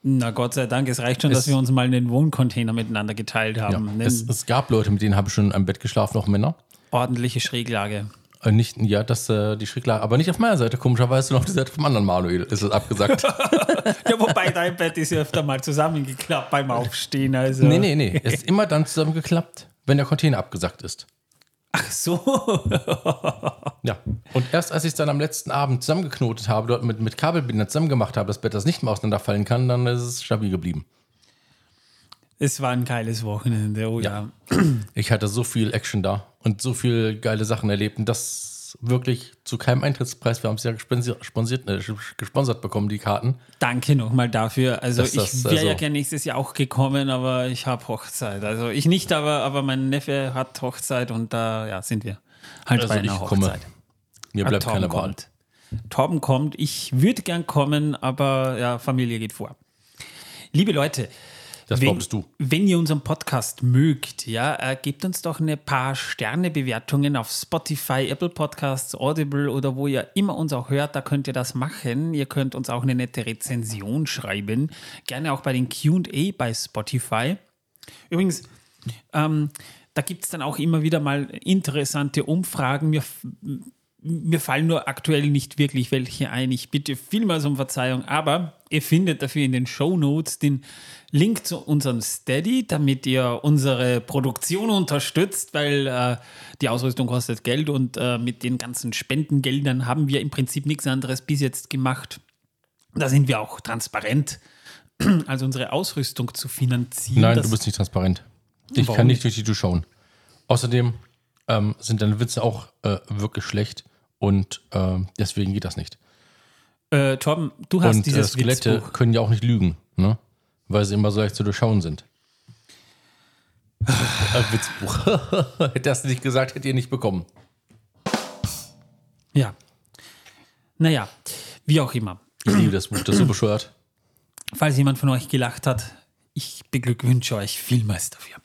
[SPEAKER 2] Na Gott sei Dank, es reicht schon,
[SPEAKER 1] Es-
[SPEAKER 2] dass wir uns mal einen Wohncontainer miteinander geteilt
[SPEAKER 1] Ja.
[SPEAKER 2] haben. Eine
[SPEAKER 1] Es, es gab Leute, mit denen habe ich schon in einem Bett geschlafen, auch Männer.
[SPEAKER 2] ordentliche Schräglage.
[SPEAKER 1] Äh, nicht, ja, das, äh, die Schräglage, aber nicht auf meiner Seite, komischerweise, sondern auf der Seite vom anderen Manuel ist es abgesagt. <laughs>
[SPEAKER 2] Ja, wobei dein Bett ist ja öfter mal zusammengeklappt beim Aufstehen. Also.
[SPEAKER 1] nee, nee, nee. Es ist immer dann zusammengeklappt, wenn der Container abgesagt ist.
[SPEAKER 2] Ach so. <laughs>
[SPEAKER 1] Ja. Und erst als ich es dann am letzten Abend zusammengeknotet habe, dort mit, mit Kabelbindern zusammen gemacht habe, das Bett, das nicht mehr auseinanderfallen kann, dann ist es stabil geblieben.
[SPEAKER 2] Es war ein geiles Wochenende, oh ja.
[SPEAKER 1] Ich hatte so viel Action da und so viel geile Sachen erlebt und das wirklich zu keinem Eintrittspreis. Wir haben es ja gesponsiert, sponsiert, äh, gesponsert bekommen, die Karten.
[SPEAKER 2] Danke nochmal dafür. Also
[SPEAKER 1] das,
[SPEAKER 2] ich wäre ja
[SPEAKER 1] also-
[SPEAKER 2] gerne nächstes Jahr auch gekommen, aber ich habe Hochzeit. Also ich nicht, aber, aber mein Neffe hat Hochzeit und da ja, sind wir halt
[SPEAKER 1] Also
[SPEAKER 2] bei
[SPEAKER 1] ich
[SPEAKER 2] einer
[SPEAKER 1] komme.
[SPEAKER 2] Hochzeit.
[SPEAKER 1] Mir
[SPEAKER 2] Ah,
[SPEAKER 1] bleibt
[SPEAKER 2] Torben
[SPEAKER 1] keine Wahl.
[SPEAKER 2] Torben kommt. Ich würde gern kommen, aber ja, Familie geht vor. Liebe Leute,
[SPEAKER 1] Das
[SPEAKER 2] wenn,
[SPEAKER 1] glaubst du.
[SPEAKER 2] wenn ihr unseren Podcast mögt, ja, äh, gebt uns doch eine paar Sternebewertungen auf Spotify, Apple Podcasts, Audible oder wo ihr immer uns auch hört, da könnt ihr das machen. Ihr könnt uns auch eine nette Rezension schreiben. Gerne auch bei den QA bei Spotify. Übrigens, ähm, da gibt es dann auch immer wieder mal interessante Umfragen. Mir, mir fallen nur aktuell nicht wirklich welche ein. Ich bitte vielmals um Verzeihung, aber ihr findet dafür in den Show Notes den Link zu unserem Steady, damit ihr unsere Produktion unterstützt, weil äh, die Ausrüstung kostet Geld und äh, mit den ganzen Spendengeldern haben wir im Prinzip nichts anderes bis jetzt gemacht. Da sind wir auch transparent, <clears throat> also unsere Ausrüstung zu finanzieren.
[SPEAKER 1] Nein, du bist nicht transparent. Ich
[SPEAKER 2] Warum
[SPEAKER 1] kann nicht durch die Tür schauen. Außerdem ähm, sind deine Witze auch äh, wirklich schlecht und äh, deswegen geht das nicht.
[SPEAKER 2] Äh, Torben, du hast
[SPEAKER 1] und äh,
[SPEAKER 2] dieses
[SPEAKER 1] Skelette
[SPEAKER 2] Witzbuch.
[SPEAKER 1] können ja auch nicht lügen, ne? Weil sie immer so leicht zu durchschauen sind. äh, Witzbuch. <laughs> Hätte das nicht gesagt, hättet ihr nicht bekommen.
[SPEAKER 2] Ja. Naja, wie auch immer.
[SPEAKER 1] Ich liebe das Buch, das ist so bescheuert.
[SPEAKER 2] Falls jemand von euch gelacht hat, ich beglückwünsche euch vielmals dafür.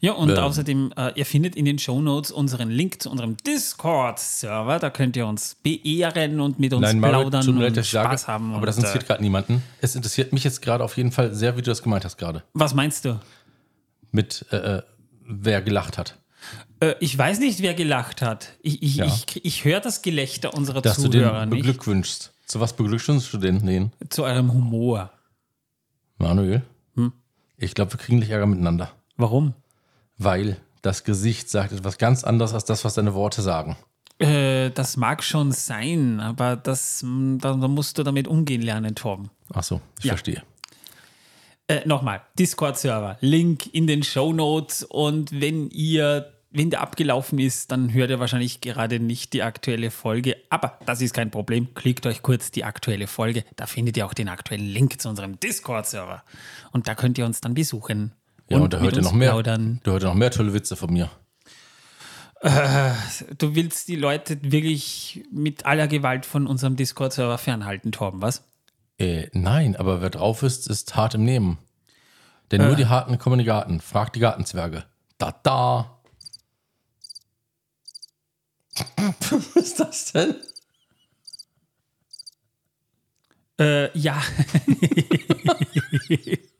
[SPEAKER 2] Ja, und
[SPEAKER 1] Ähm.
[SPEAKER 2] außerdem, äh, ihr findet in den Shownotes unseren Link zu unserem Discord-Server. Da könnt ihr uns beehren und mit uns
[SPEAKER 1] Nein, Mario,
[SPEAKER 2] plaudern
[SPEAKER 1] leid,
[SPEAKER 2] und
[SPEAKER 1] dass ich sage,
[SPEAKER 2] Spaß haben.
[SPEAKER 1] aber das
[SPEAKER 2] und,
[SPEAKER 1] interessiert
[SPEAKER 2] äh,
[SPEAKER 1] gerade niemanden. Es interessiert mich jetzt gerade auf jeden Fall sehr, wie du das gemeint hast gerade.
[SPEAKER 2] Was meinst du?
[SPEAKER 1] Mit äh, äh, wer gelacht hat.
[SPEAKER 2] Äh, ich weiß nicht, wer gelacht hat. Ich, ich,
[SPEAKER 1] Ja.
[SPEAKER 2] ich, ich höre das Gelächter unserer
[SPEAKER 1] Dass du
[SPEAKER 2] Zuhörer
[SPEAKER 1] den
[SPEAKER 2] nicht.
[SPEAKER 1] beglückwünschst. Zu was beglückwünschst du den? den?
[SPEAKER 2] Zu eurem Humor.
[SPEAKER 1] Manuel?
[SPEAKER 2] Hm?
[SPEAKER 1] Ich glaube, wir kriegen gleich Ärger miteinander.
[SPEAKER 2] Warum?
[SPEAKER 1] Weil das Gesicht sagt etwas ganz anderes als das, was deine Worte sagen.
[SPEAKER 2] Äh, das mag schon sein, aber das, da, da musst du damit umgehen lernen, Torben.
[SPEAKER 1] Ach so, ich
[SPEAKER 2] Ja.
[SPEAKER 1] verstehe.
[SPEAKER 2] Äh, Nochmal, Discord-Server, Link in den Show Notes und wenn ihr, wenn der abgelaufen ist, dann hört ihr wahrscheinlich gerade nicht die aktuelle Folge, aber das ist kein Problem. Klickt euch kurz die aktuelle Folge, da findet ihr auch den aktuellen Link zu unserem Discord-Server und da könnt ihr uns dann besuchen.
[SPEAKER 1] Ja, und, da
[SPEAKER 2] mit
[SPEAKER 1] hört ihr noch mehr.
[SPEAKER 2] plaudern.
[SPEAKER 1] Da hört ihr noch mehr tolle Witze von mir.
[SPEAKER 2] Du willst die Leute wirklich mit aller Gewalt von unserem Discord-Server fernhalten, Torben, was?
[SPEAKER 1] Äh, nein, aber wer drauf ist, ist hart im Nehmen. Denn nur die Harten kommen in den Garten. Fragt die Gartenzwerge. Da, da. Was ist das denn?
[SPEAKER 2] Äh, ja. <laughs>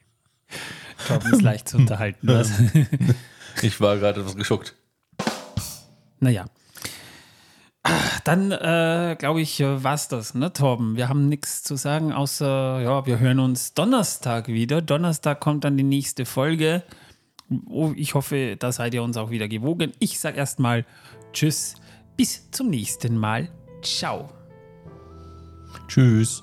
[SPEAKER 2] Torben ist leicht zu unterhalten, was? <laughs>
[SPEAKER 1] Ich war gerade etwas geschockt.
[SPEAKER 2] Naja. Dann äh, glaube ich, war es das, ne, Torben? Wir haben nichts zu sagen, außer, ja, wir hören uns Donnerstag wieder. Donnerstag kommt dann die nächste Folge. Oh, ich hoffe, da seid ihr uns auch wieder gewogen. Ich sage erstmal Tschüss, bis zum nächsten Mal. Ciao.
[SPEAKER 1] Tschüss.